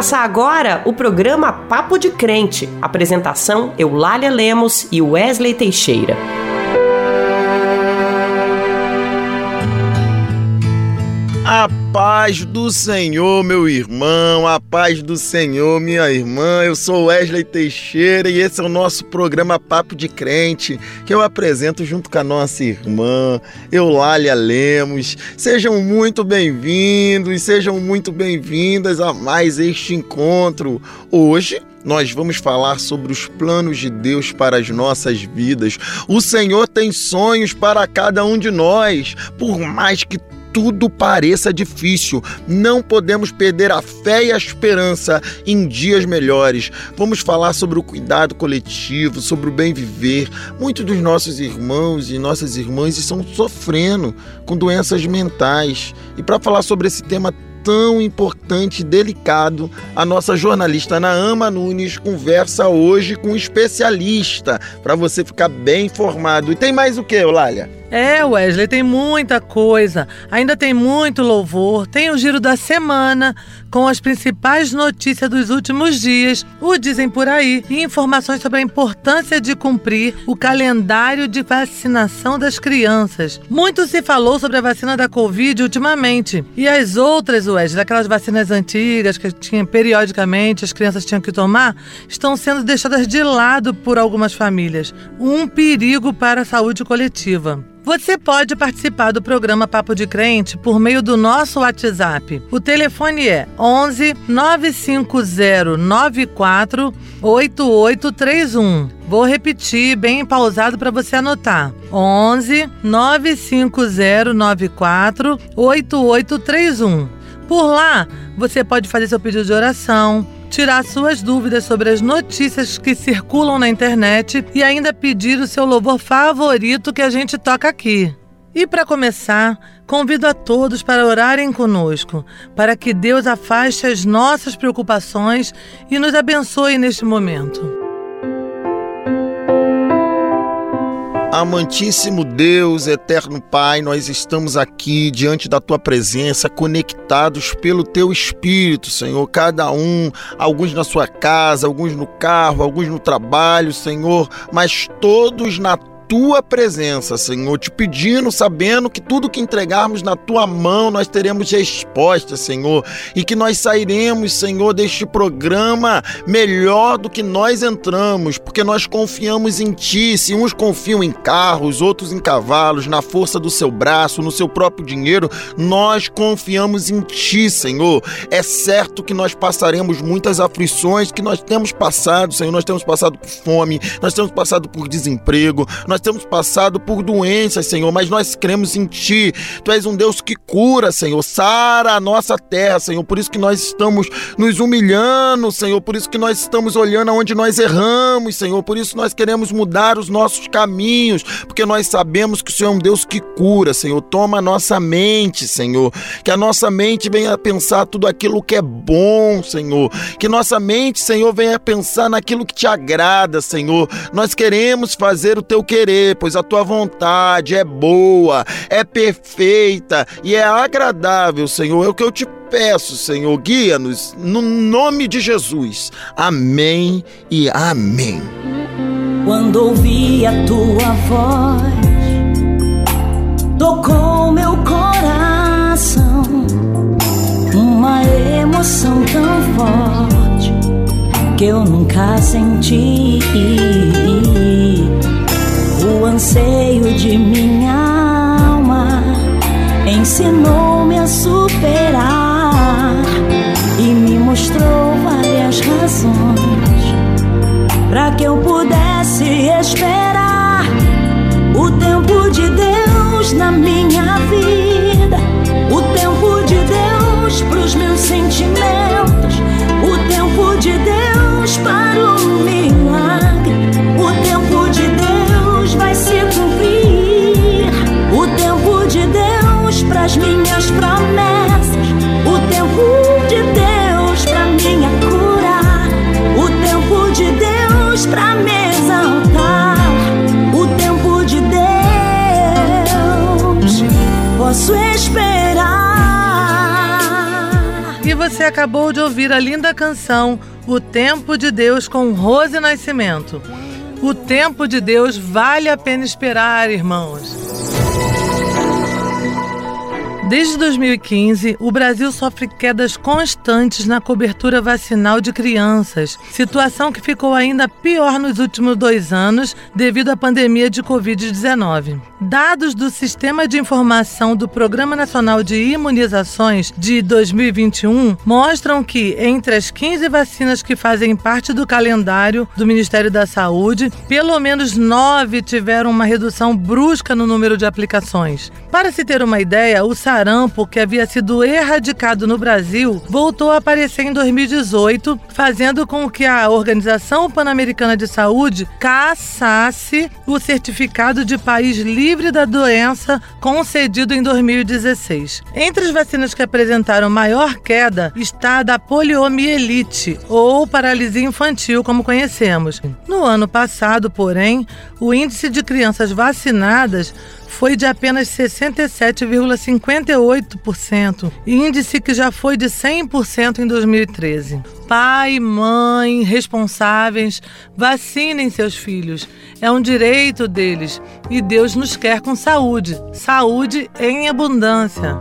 começar agora o programa Papo de Crente. Apresentação Eulália Lemos e Wesley Teixeira. A paz do Senhor, meu irmão, a paz do Senhor, minha irmã. Eu sou Wesley Teixeira e esse é o nosso programa Papo de Crente, que eu apresento junto com a nossa irmã Eulália Lemos. Sejam muito bem-vindos, sejam muito bem-vindas a mais este encontro. Hoje nós vamos falar sobre os planos de Deus para as nossas vidas. O Senhor tem sonhos para cada um de nós, por mais que tudo pareça difícil. Não podemos perder a fé e a esperança em dias melhores. Vamos falar sobre o cuidado coletivo, sobre o bem viver. Muitos dos nossos irmãos e nossas irmãs estão sofrendo com doenças mentais. E para falar sobre esse tema tão importante e delicado, a nossa jornalista Naama Nunes conversa hoje com um especialista para você ficar bem informado. E tem mais o que, Eulália? É, Wesley, tem muita coisa. Ainda tem muito louvor. Tem o giro da semana com as principais notícias dos últimos dias, o dizem por aí, e informações sobre a importância de cumprir o calendário de vacinação das crianças. Muito se falou sobre a vacina da Covid ultimamente. E as outras, Wesley, aquelas vacinas antigas que tinha periodicamente as crianças tinham que tomar, estão sendo deixadas de lado por algumas famílias. Um perigo para a saúde coletiva. Você pode participar do programa Papo de Crente por meio do nosso WhatsApp. O telefone é 11 950 94 8831. Vou repetir bem pausado para você anotar. 11 950 94 8831. Por lá, você pode fazer seu pedido de oração tirar suas dúvidas sobre as notícias que circulam na internet e ainda pedir o seu louvor favorito que a gente toca aqui. E para começar, convido a todos para orarem conosco, para que Deus afaste as nossas preocupações e nos abençoe neste momento. Amantíssimo Deus, eterno Pai, nós estamos aqui diante da tua presença, conectados pelo teu espírito, Senhor. Cada um, alguns na sua casa, alguns no carro, alguns no trabalho, Senhor, mas todos na tua presença, Senhor, te pedindo, sabendo que tudo que entregarmos na tua mão nós teremos resposta, Senhor, e que nós sairemos, Senhor, deste programa melhor do que nós entramos, porque nós confiamos em ti. Se uns confiam em carros, outros em cavalos, na força do seu braço, no seu próprio dinheiro, nós confiamos em ti, Senhor. É certo que nós passaremos muitas aflições que nós temos passado, Senhor. Nós temos passado por fome, nós temos passado por desemprego, nós nós temos passado por doenças, Senhor, mas nós cremos em Ti. Tu és um Deus que cura, Senhor. Sara a nossa terra, Senhor. Por isso que nós estamos nos humilhando, Senhor. Por isso que nós estamos olhando aonde nós erramos, Senhor. Por isso nós queremos mudar os nossos caminhos, porque nós sabemos que o Senhor é um Deus que cura, Senhor. Toma a nossa mente, Senhor. Que a nossa mente venha a pensar tudo aquilo que é bom, Senhor. Que nossa mente, Senhor, venha a pensar naquilo que te agrada, Senhor. Nós queremos fazer o teu querer pois a tua vontade é boa, é perfeita e é agradável, Senhor. É o que eu te peço, Senhor. Guia-nos no nome de Jesus. Amém e amém. Quando ouvi a tua voz, tocou meu coração, uma emoção tão forte que eu nunca senti anseio de minha alma ensinou-me a superar e me mostrou várias razões para que eu pudesse esperar o tempo de Deus na minha vida, o tempo de Deus para os meus sentimentos, posso esperar Você acabou de ouvir a linda canção O Tempo de Deus com Rose Nascimento. O tempo de Deus vale a pena esperar, irmãos. Desde 2015, o Brasil sofre quedas constantes na cobertura vacinal de crianças, situação que ficou ainda pior nos últimos dois anos devido à pandemia de Covid-19. Dados do Sistema de Informação do Programa Nacional de Imunizações de 2021 mostram que, entre as 15 vacinas que fazem parte do calendário do Ministério da Saúde, pelo menos nove tiveram uma redução brusca no número de aplicações. Para se ter uma ideia, o sarampo, que havia sido erradicado no Brasil, voltou a aparecer em 2018, fazendo com que a Organização Pan-Americana de Saúde caçasse o certificado de país livre da doença concedido em 2016. Entre as vacinas que apresentaram maior queda está a da poliomielite, ou paralisia infantil, como conhecemos. No ano passado, porém, o índice de crianças vacinadas foi de apenas 67,58%, índice que já foi de 100% em 2013. Pai, mãe, responsáveis, vacinem seus filhos. É um direito deles e Deus nos quer com saúde, saúde em abundância.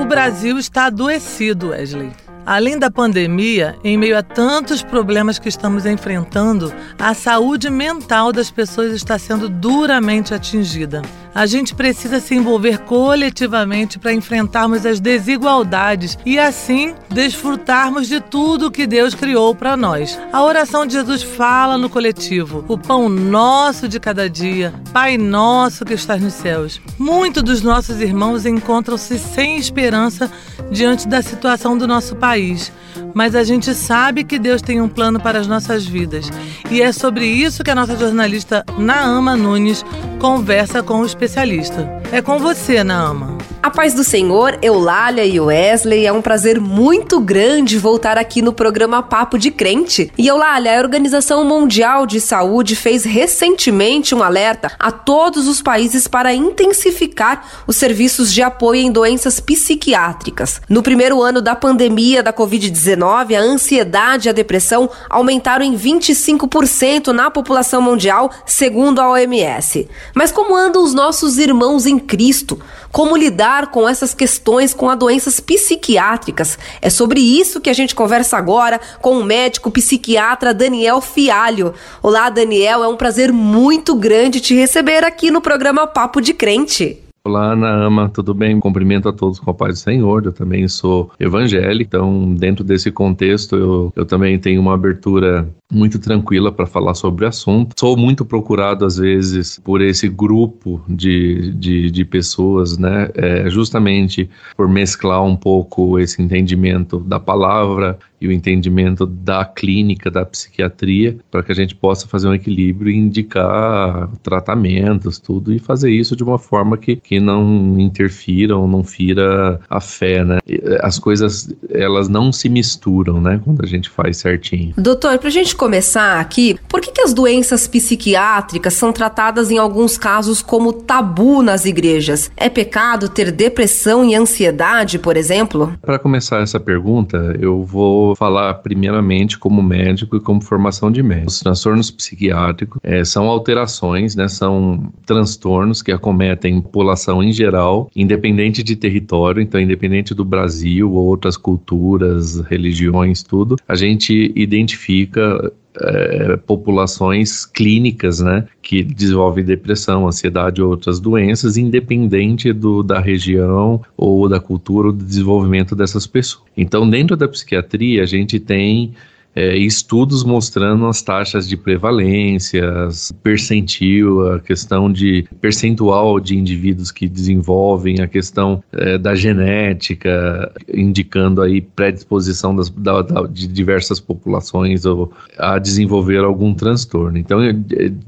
O Brasil está adoecido, Wesley. Além da pandemia, em meio a tantos problemas que estamos enfrentando, a saúde mental das pessoas está sendo duramente atingida. A gente precisa se envolver coletivamente para enfrentarmos as desigualdades e assim desfrutarmos de tudo que Deus criou para nós. A oração de Jesus fala no coletivo: o pão nosso de cada dia, Pai nosso que estás nos céus. Muitos dos nossos irmãos encontram-se sem esperança diante da situação do nosso país mas a gente sabe que Deus tem um plano para as nossas vidas. E é sobre isso que a nossa jornalista Naama Nunes conversa com o especialista. É com você, Naama. A paz do Senhor, Eulália e Wesley, é um prazer muito grande voltar aqui no programa Papo de Crente. E Eulália, a Organização Mundial de Saúde fez recentemente um alerta a todos os países para intensificar os serviços de apoio em doenças psiquiátricas. No primeiro ano da pandemia da Covid-19, a ansiedade e a depressão aumentaram em 25% na população mundial, segundo a OMS. Mas como andam os nossos irmãos em Cristo? Como lidar lidar com essas questões com as doenças psiquiátricas. É sobre isso que a gente conversa agora com o médico psiquiatra Daniel Fialho. Olá, Daniel, é um prazer muito grande te receber aqui no programa Papo de Crente. Olá, Ana Ama, tudo bem? Cumprimento a todos com a paz do Senhor. Eu também sou evangélico, então, dentro desse contexto, eu, eu também tenho uma abertura muito tranquila para falar sobre o assunto. Sou muito procurado, às vezes, por esse grupo de, de, de pessoas, né? É, justamente por mesclar um pouco esse entendimento da palavra e o entendimento da clínica, da psiquiatria, para que a gente possa fazer um equilíbrio e indicar tratamentos, tudo, e fazer isso de uma forma que, que não interfira ou não fira a fé, né? As coisas, elas não se misturam, né? Quando a gente faz certinho. Doutor, para a gente começar aqui, por que, que as doenças psiquiátricas são tratadas em alguns casos como tabu nas igrejas? É pecado ter depressão e ansiedade, por exemplo? Para começar essa pergunta, eu vou falar primeiramente como médico e como formação de médico. Os transtornos psiquiátricos é, são alterações, né, são transtornos que acometem população em geral, independente de território, então independente do Brasil ou outras culturas, religiões, tudo, a gente identifica é, populações clínicas, né, que desenvolvem depressão, ansiedade ou outras doenças, independente do, da região ou da cultura ou do desenvolvimento dessas pessoas. Então, dentro da psiquiatria, a gente tem é, estudos mostrando as taxas de prevalência, percentil, a questão de percentual de indivíduos que desenvolvem, a questão é, da genética, indicando aí predisposição das, da, da, de diversas populações ou, a desenvolver algum transtorno. Então,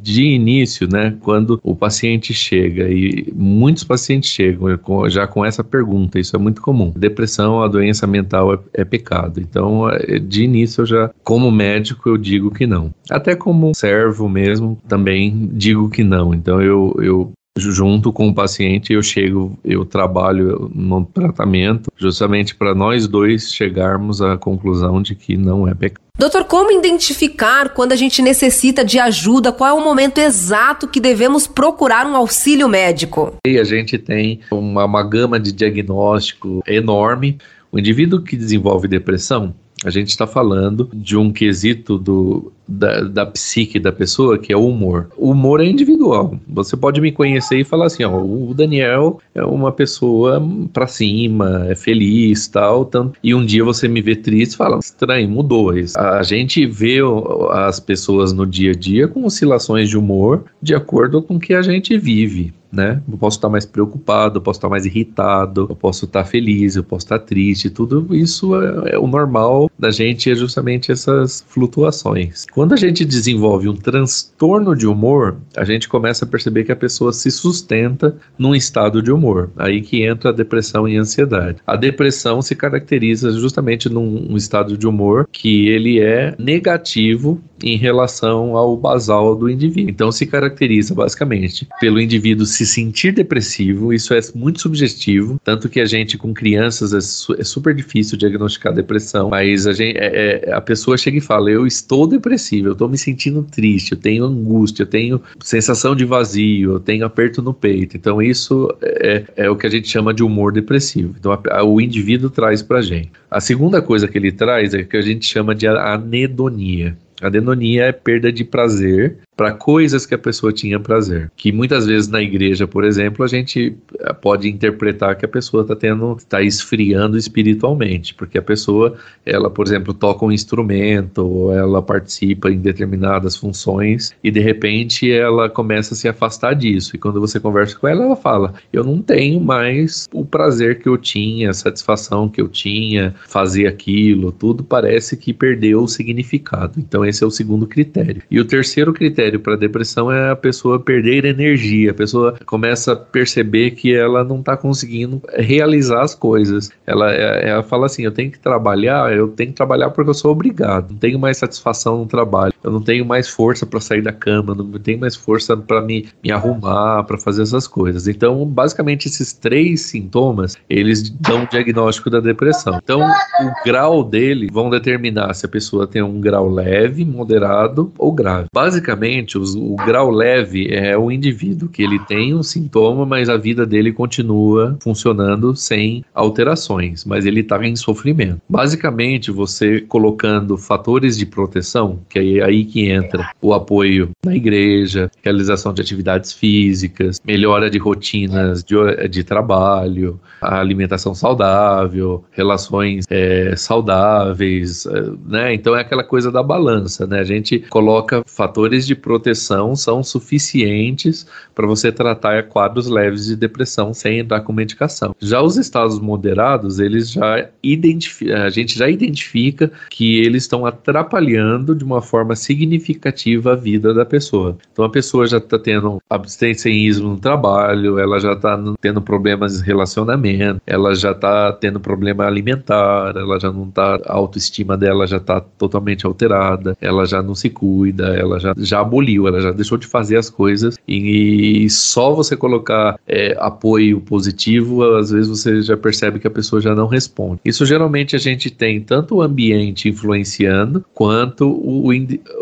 de início, né, quando o paciente chega, e muitos pacientes chegam já com essa pergunta, isso é muito comum. Depressão, a doença mental é, é pecado. Então, é, de início eu já como médico, eu digo que não. Até como servo mesmo, também digo que não. Então, eu, eu junto com o paciente, eu chego, eu trabalho no tratamento, justamente para nós dois chegarmos à conclusão de que não é pecado. Doutor, como identificar quando a gente necessita de ajuda? Qual é o momento exato que devemos procurar um auxílio médico? E a gente tem uma, uma gama de diagnóstico enorme. O indivíduo que desenvolve depressão, a gente está falando de um quesito do, da, da psique da pessoa, que é o humor. O humor é individual. Você pode me conhecer e falar assim: ó, o Daniel é uma pessoa pra cima, é feliz tal. Tanto, e um dia você me vê triste e fala: estranho, mudou isso. A gente vê as pessoas no dia a dia com oscilações de humor de acordo com o que a gente vive né? Eu posso estar mais preocupado, eu posso estar mais irritado, eu posso estar feliz, eu posso estar triste, tudo isso é, é, o normal da gente, é justamente essas flutuações. Quando a gente desenvolve um transtorno de humor, a gente começa a perceber que a pessoa se sustenta num estado de humor. Aí que entra a depressão e a ansiedade. A depressão se caracteriza justamente num um estado de humor que ele é negativo em relação ao basal do indivíduo. Então se caracteriza basicamente pelo indivíduo se sentir depressivo, isso é muito subjetivo, tanto que a gente com crianças é, su é super difícil diagnosticar depressão, mas a, gente, é, é, a pessoa chega e fala, eu estou depressivo, eu estou me sentindo triste, eu tenho angústia, eu tenho sensação de vazio, eu tenho aperto no peito, então isso é, é o que a gente chama de humor depressivo, então a, a, o indivíduo traz pra gente. A segunda coisa que ele traz é o que a gente chama de anedonia. A anedonia é perda de prazer para coisas que a pessoa tinha prazer. Que muitas vezes na igreja, por exemplo, a gente eh, pode interpretar que a pessoa está tendo, está esfriando espiritualmente, porque a pessoa, ela, por exemplo, toca um instrumento, ou ela participa em determinadas funções e de repente ela começa a se afastar disso. E quando você conversa com ela, ela fala: "Eu não tenho mais o prazer que eu tinha, a satisfação que eu tinha, fazer aquilo, tudo parece que perdeu o significado". Então esse é o segundo critério. E o terceiro critério critério para depressão é a pessoa perder energia, a pessoa começa a perceber que ela não está conseguindo realizar as coisas. Ela, é, ela fala assim: eu tenho que trabalhar, eu tenho que trabalhar porque eu sou obrigado, não tenho mais satisfação no trabalho, eu não tenho mais força para sair da cama, não tenho mais força para me, me arrumar, para fazer essas coisas. Então, basicamente, esses três sintomas eles dão o diagnóstico da depressão. Então, o grau dele vão determinar se a pessoa tem um grau leve, moderado ou grave. Basicamente, os, o grau leve é o indivíduo que ele tem um sintoma, mas a vida dele continua funcionando sem alterações, mas ele está em sofrimento. Basicamente, você colocando fatores de proteção, que é aí que entra o apoio na igreja, realização de atividades físicas, melhora de rotinas de, de trabalho, alimentação saudável, relações é, saudáveis, é, né? Então é aquela coisa da balança, né? A gente coloca fatores de proteção são suficientes para você tratar quadros leves de depressão sem entrar com medicação. Já os estados moderados, eles já a gente já identifica que eles estão atrapalhando de uma forma significativa a vida da pessoa. Então a pessoa já está tendo abstencionismo no trabalho, ela já está tendo problemas de relacionamento, ela já está tendo problema alimentar, ela já não está, a autoestima dela já está totalmente alterada, ela já não se cuida, ela já, já aboliu, ela já deixou de fazer as coisas e, e só você colocar é, apoio positivo, às vezes você já percebe que a pessoa já não responde. Isso geralmente a gente tem tanto o ambiente influenciando quanto o,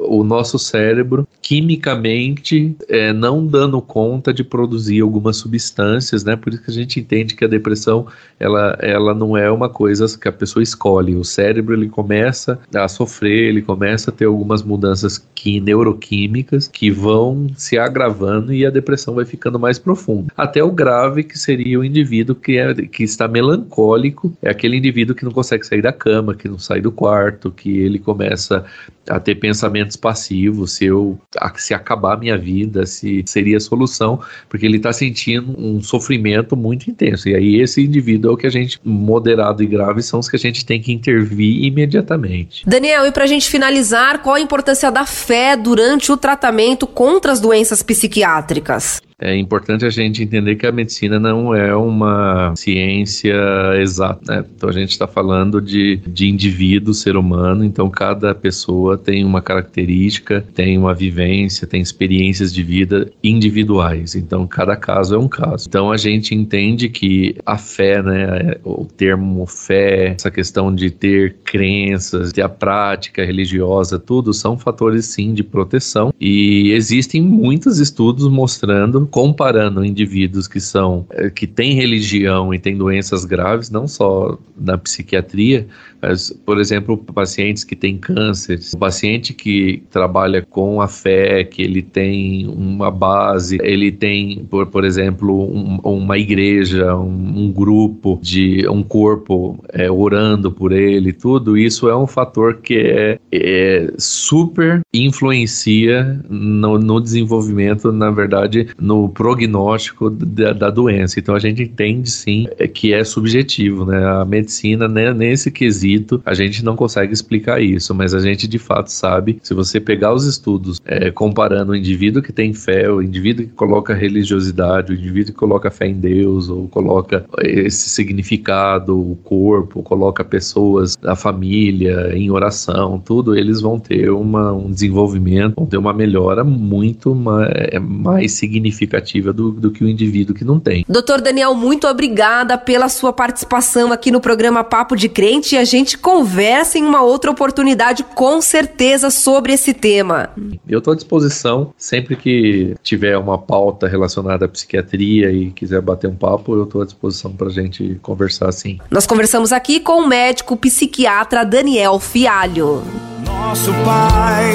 o nosso cérebro quimicamente é, não dando conta de produzir algumas substâncias, né? Por isso que a gente entende que a depressão ela, ela não é uma coisa que a pessoa escolhe. O cérebro ele começa a sofrer, ele começa a ter algumas mudanças que, neuroquímicas que vão se agravando e a depressão vai ficando mais profunda. Até o grave que seria o indivíduo que, é, que está melancólico, é aquele indivíduo que não consegue sair da cama, que não sai do quarto, que ele começa a ter pensamentos passivos, se eu se acabar a minha vida, se seria a solução, porque ele está sentindo um sofrimento muito intenso. E aí esse indivíduo é o que a gente moderado e grave são os que a gente tem que intervir imediatamente. Daniel, e para a gente finalizar, qual a importância da fé durante o tratamento contra as doenças psiquiátricas? É importante a gente entender que a medicina não é uma ciência exata, né? Então a gente está falando de, de indivíduo, ser humano, então cada pessoa tem uma característica, tem uma vivência, tem experiências de vida individuais. Então cada caso é um caso. Então a gente entende que a fé, né, o termo fé, essa questão de ter crenças, ter a prática religiosa, tudo são fatores sim de proteção e existem muitos estudos mostrando, comparando indivíduos que são eh, que têm religião e têm doenças graves, não só na psiquiatria, mas, por exemplo, pacientes que têm câncer, o paciente que trabalha com a fé, que ele tem uma base, ele tem, por, por exemplo, um, uma igreja, um, um, grupo de um corpo é, orando por ele, tudo isso é um fator que é, é super influencia no, no, desenvolvimento, na verdade, no prognóstico da, da, doença. Então a gente entende sim que é subjetivo, né? A medicina, né, nesse quesito, a gente não consegue explicar isso, mas a gente de fato sabe, se você pegar os estudos é, comparando o indivíduo que tem fé, o indivíduo que coloca religiosidade, o indivíduo que coloca fé em Deus, ou coloca esse significado, o corpo, coloca pessoas da família em oração, tudo, eles vão ter uma, um desenvolvimento, vão ter uma melhora muito mais, é, mais significativa do, do que o indivíduo que não tem. Doutor Daniel, muito obrigada pela sua participação aqui no programa Papo de Crente e a gente conversa em uma outra oportunidade com certeza sobre esse tema. Eu estou à disposição sempre que tiver uma pauta relacionada à psiquiatria e quiser bater um papo, eu estou à disposição para a gente conversar sim. Nós conversamos aqui com o médico psiquiatra Daniel Fialho. Nosso Pai,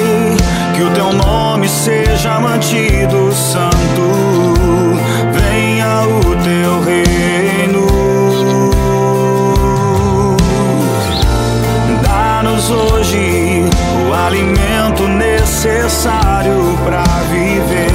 que o teu nome seja mantido santo, venha o teu reino. Dá-nos hoje o alimento necessário para viver,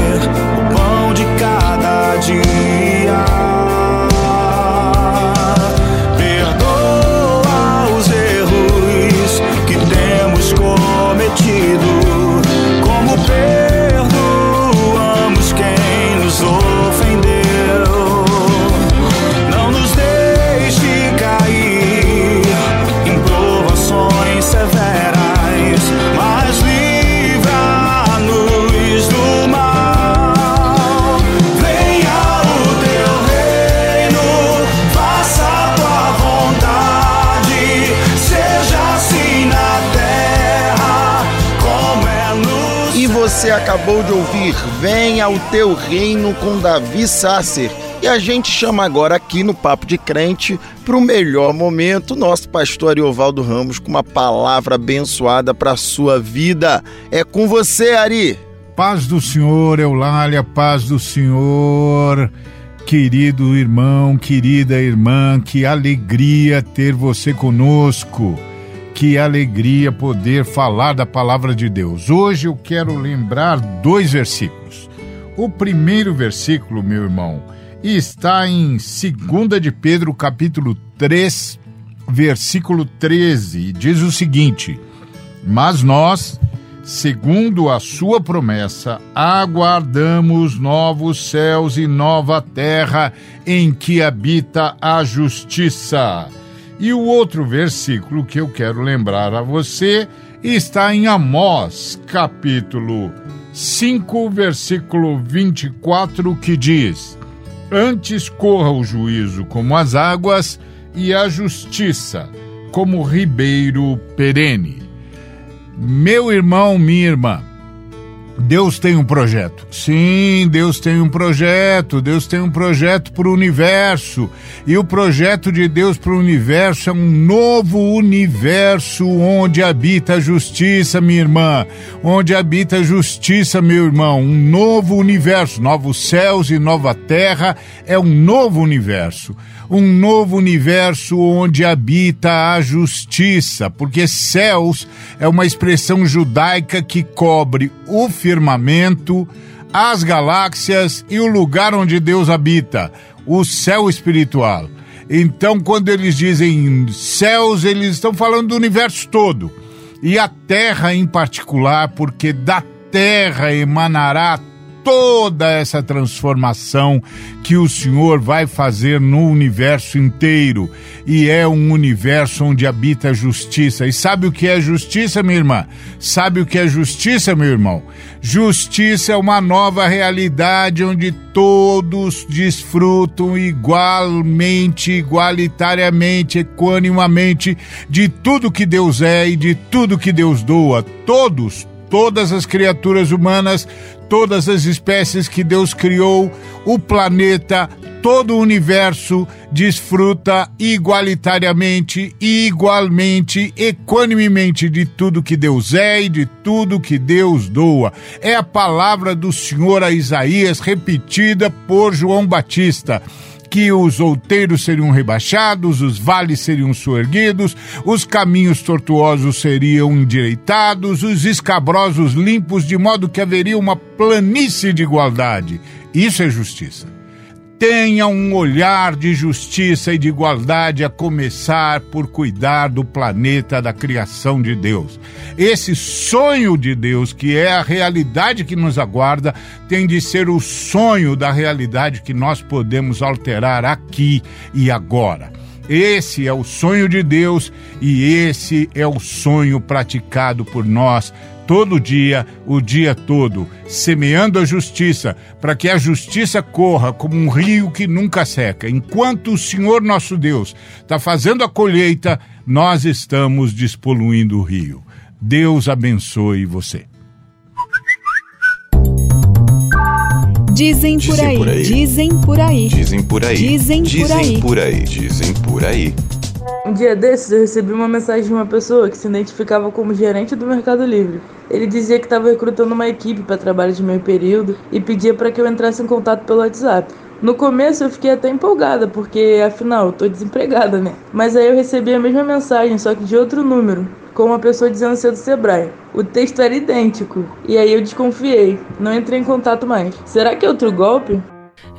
Ao Teu Reino com Davi Sasser. E a gente chama agora aqui no Papo de Crente para o melhor momento nosso pastor Ariovaldo Ramos com uma palavra abençoada para a sua vida. É com você, Ari. Paz do Senhor, Eulália, paz do Senhor. Querido irmão, querida irmã, que alegria ter você conosco. Que alegria poder falar da palavra de Deus. Hoje eu quero lembrar dois versículos. O primeiro versículo, meu irmão, está em 2 de Pedro, capítulo 3, versículo 13, e diz o seguinte: Mas nós, segundo a sua promessa, aguardamos novos céus e nova terra em que habita a justiça. E o outro versículo que eu quero lembrar a você está em Amós, capítulo 5, versículo 24, que diz: Antes corra o juízo como as águas e a justiça como ribeiro perene. Meu irmão, minha irmã, Deus tem um projeto. Sim, Deus tem um projeto. Deus tem um projeto para o universo. E o projeto de Deus para o universo é um novo universo onde habita a justiça, minha irmã. Onde habita a justiça, meu irmão. Um novo universo. Novos céus e nova terra é um novo universo um novo universo onde habita a justiça, porque céus é uma expressão judaica que cobre o firmamento, as galáxias e o lugar onde Deus habita, o céu espiritual. Então, quando eles dizem céus, eles estão falando do universo todo. E a terra em particular, porque da terra emanará toda essa transformação que o Senhor vai fazer no universo inteiro. E é um universo onde habita a justiça. E sabe o que é justiça, minha irmã? Sabe o que é justiça, meu irmão? Justiça é uma nova realidade onde todos desfrutam igualmente, igualitariamente, equanimamente de tudo que Deus é e de tudo que Deus doa. Todos, todas as criaturas humanas, todas as espécies que Deus criou, o planeta, todo o universo desfruta igualitariamente, igualmente, equanimemente de tudo que Deus é e de tudo que Deus doa. É a palavra do Senhor a Isaías repetida por João Batista que os outeiros seriam rebaixados, os vales seriam soerguidos, os caminhos tortuosos seriam endireitados, os escabrosos limpos, de modo que haveria uma planície de igualdade. Isso é justiça tenha um olhar de justiça e de igualdade, a começar por cuidar do planeta, da criação de Deus. Esse sonho de Deus, que é a realidade que nos aguarda, tem de ser o sonho da realidade que nós podemos alterar aqui e agora. Esse é o sonho de Deus e esse é o sonho praticado por nós todo dia, o dia todo, semeando a justiça, para que a justiça corra como um rio que nunca seca. Enquanto o Senhor nosso Deus está fazendo a colheita, nós estamos despoluindo o rio. Deus abençoe você. Dizem por aí, dizem por aí, dizem por aí, dizem por aí, dizem por aí, dizem por aí. Um dia desses eu recebi uma mensagem de uma pessoa que se identificava como gerente do Mercado Livre. Ele dizia que estava recrutando uma equipe para trabalho de meio período e pedia para que eu entrasse em contato pelo WhatsApp. No começo eu fiquei até empolgada, porque afinal eu tô desempregada, né? Mas aí eu recebi a mesma mensagem, só que de outro número, com uma pessoa dizendo ser do Sebrae. O texto era idêntico, e aí eu desconfiei, não entrei em contato mais. Será que é outro golpe?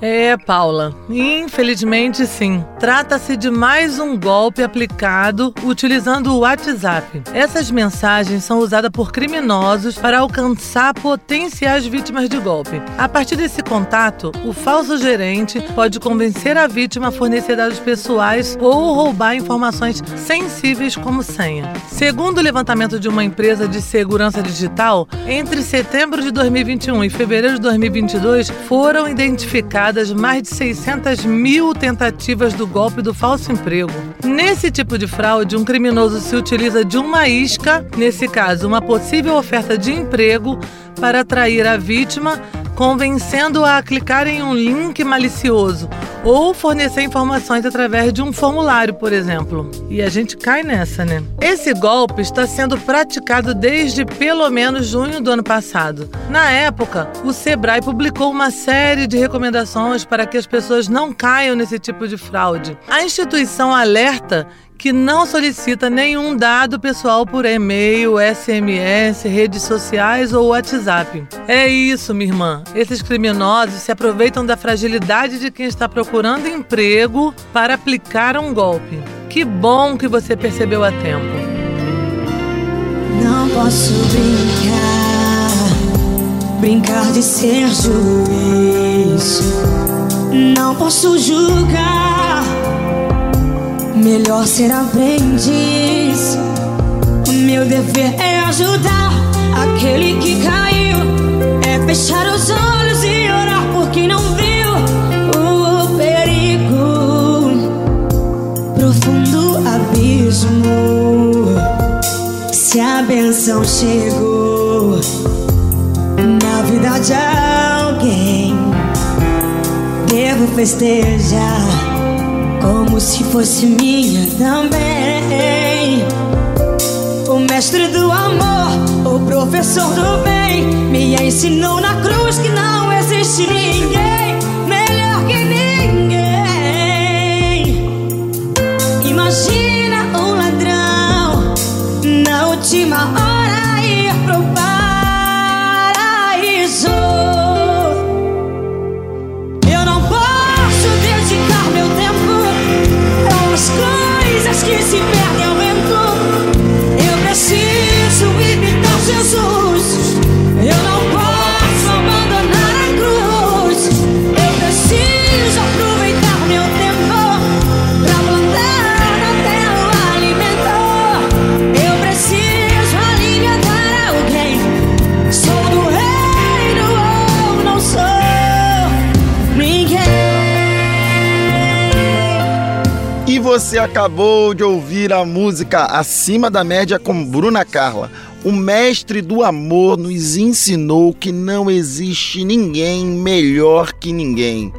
É, Paula, infelizmente sim. Trata-se de mais um golpe aplicado utilizando o WhatsApp. Essas mensagens são usadas por criminosos para alcançar potenciais vítimas de golpe. A partir desse contato, o falso gerente pode convencer a vítima a fornecer dados pessoais ou roubar informações sensíveis como senha. Segundo o levantamento de uma empresa de segurança digital, entre setembro de 2021 e fevereiro de 2022 foram identificados mais de 600 mil tentativas do golpe do falso emprego. Nesse tipo de fraude, um criminoso se utiliza de uma isca, nesse caso, uma possível oferta de emprego, para atrair a vítima, convencendo-a a clicar em um link malicioso ou fornecer informações através de um formulário, por exemplo. E a gente cai nessa, né? Esse golpe está sendo praticado desde pelo menos junho do ano passado. Na época, o Sebrae publicou uma série de recomendações para que as pessoas não caiam nesse tipo de fraude. A instituição alerta que não solicita nenhum dado pessoal por e-mail, SMS, redes sociais ou WhatsApp. É isso, minha irmã. Esses criminosos se aproveitam da fragilidade de quem está procurando emprego para aplicar um golpe. Que bom que você percebeu a tempo. Não posso brincar, brincar de ser juiz. Não posso julgar Melhor ser aprendiz. Meu dever é ajudar aquele que caiu. É fechar os olhos e orar por quem não viu o perigo. Profundo abismo. Se a benção chegou na vida de alguém, devo festejar como se fosse minha também. O mestre do amor, o professor do bem, me ensinou na cruz que não existe ninguém melhor que ninguém. Imagina um ladrão na última hora Você acabou de ouvir a música Acima da Média com Bruna Carla. O mestre do amor nos ensinou que não existe ninguém melhor que ninguém.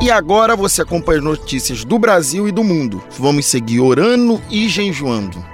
E agora você acompanha as notícias do Brasil e do mundo. Vamos seguir orando e jejuando.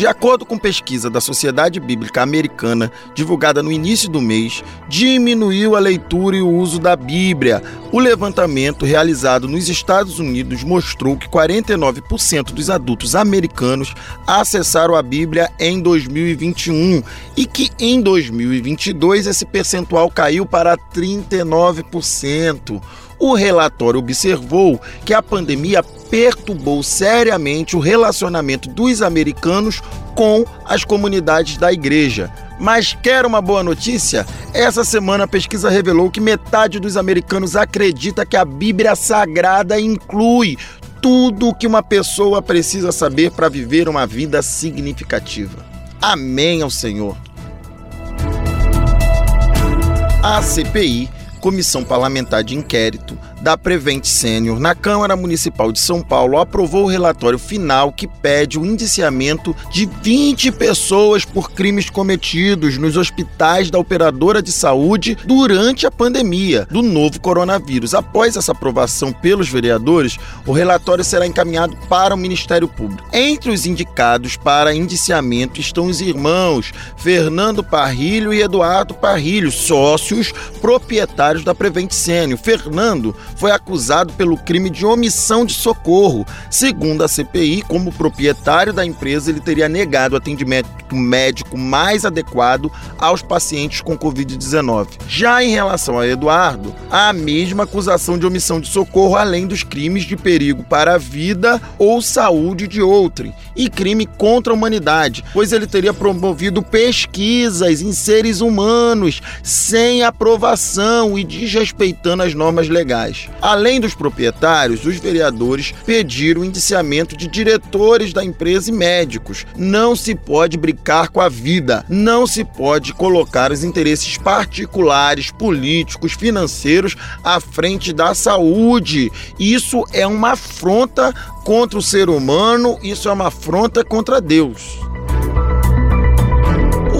De acordo com pesquisa da Sociedade Bíblica Americana, divulgada no início do mês, diminuiu a leitura e o uso da Bíblia. O levantamento realizado nos Estados Unidos mostrou que 49% dos adultos americanos acessaram a Bíblia em 2021 e que em 2022 esse percentual caiu para 39% o relatório observou que a pandemia perturbou seriamente o relacionamento dos americanos com as comunidades da igreja. Mas quer uma boa notícia? Essa semana a pesquisa revelou que metade dos americanos acredita que a Bíblia Sagrada inclui tudo o que uma pessoa precisa saber para viver uma vida significativa. Amém ao Senhor. A CPI Comissão Parlamentar de Inquérito da Prevent Senior na Câmara Municipal de São Paulo aprovou o relatório final que pede o indiciamento de 20 pessoas por crimes cometidos nos hospitais da operadora de saúde durante a pandemia do novo coronavírus. Após essa aprovação pelos vereadores, o relatório será encaminhado para o Ministério Público. Entre os indicados para indiciamento estão os irmãos Fernando Parrilho e Eduardo Parrilho, sócios proprietários da Prevent Sênior. Fernando foi acusado pelo crime de omissão de socorro. Segundo a CPI, como proprietário da empresa, ele teria negado atendimento médico mais adequado aos pacientes com Covid-19. Já em relação a Eduardo, a mesma acusação de omissão de socorro, além dos crimes de perigo para a vida ou saúde de outrem e crime contra a humanidade, pois ele teria promovido pesquisas em seres humanos sem aprovação e desrespeitando as normas legais. Além dos proprietários, os vereadores pediram o indiciamento de diretores da empresa e médicos. Não se pode brincar com a vida, não se pode colocar os interesses particulares, políticos, financeiros à frente da saúde. Isso é uma afronta contra o ser humano, isso é uma afronta contra Deus.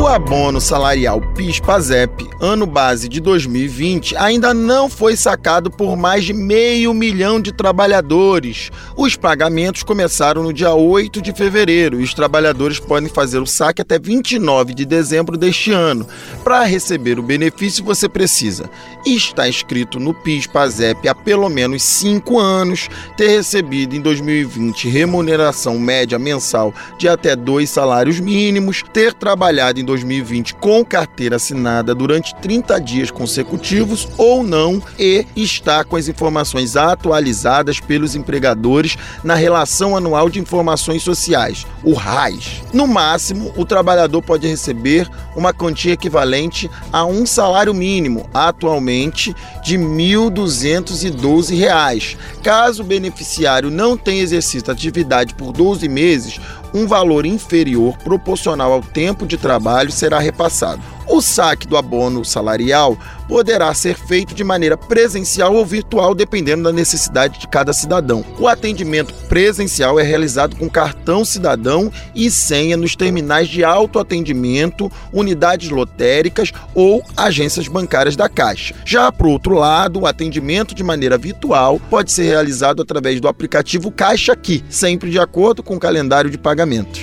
O abono salarial PIS-PASEP, ano base de 2020, ainda não foi sacado por mais de meio milhão de trabalhadores. Os pagamentos começaram no dia 8 de fevereiro e os trabalhadores podem fazer o saque até 29 de dezembro deste ano. Para receber o benefício, você precisa estar inscrito no PIS-PASEP há pelo menos 5 anos, ter recebido em 2020 remuneração média mensal de até dois salários mínimos, ter trabalhado em 2020 com carteira assinada durante 30 dias consecutivos ou não e está com as informações atualizadas pelos empregadores na Relação Anual de Informações Sociais, o RAIS. No máximo, o trabalhador pode receber uma quantia equivalente a um salário mínimo, atualmente de R$ 1.212. Caso o beneficiário não tenha exercido atividade por 12 meses, um valor inferior proporcional ao tempo de trabalho será repassado. O saque do abono salarial poderá ser feito de maneira presencial ou virtual, dependendo da necessidade de cada cidadão. O atendimento presencial é realizado com cartão cidadão e senha nos terminais de autoatendimento, unidades lotéricas ou agências bancárias da Caixa. Já por outro lado, o atendimento de maneira virtual pode ser realizado através do aplicativo Caixa Aqui, sempre de acordo com o calendário de pagamentos.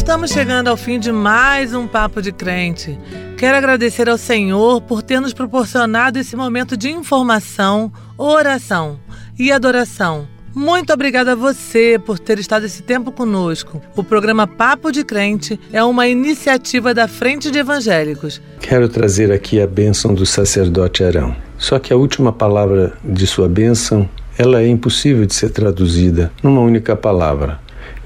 Estamos chegando ao fim de mais um Papo de Crente. Quero agradecer ao Senhor por ter nos proporcionado esse momento de informação, oração e adoração. Muito obrigada a você por ter estado esse tempo conosco. O programa Papo de Crente é uma iniciativa da Frente de Evangélicos. Quero trazer aqui a bênção do sacerdote Arão. Só que a última palavra de sua bênção, ela é impossível de ser traduzida numa única palavra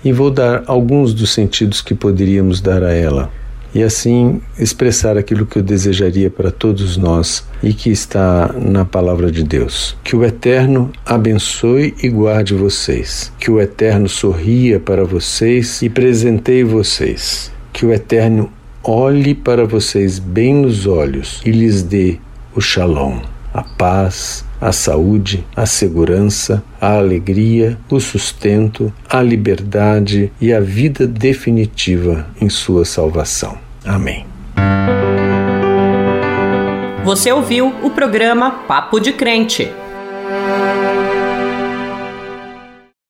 e vou dar alguns dos sentidos que poderíamos dar a ela. E assim expressar aquilo que eu desejaria para todos nós e que está na palavra de Deus. Que o Eterno abençoe e guarde vocês. Que o Eterno sorria para vocês e presenteie vocês. Que o Eterno olhe para vocês bem nos olhos e lhes dê o shalom, a paz, a saúde, a segurança, a alegria, o sustento, a liberdade e a vida definitiva em sua salvação. Amém. Você ouviu o programa Papo de Crente.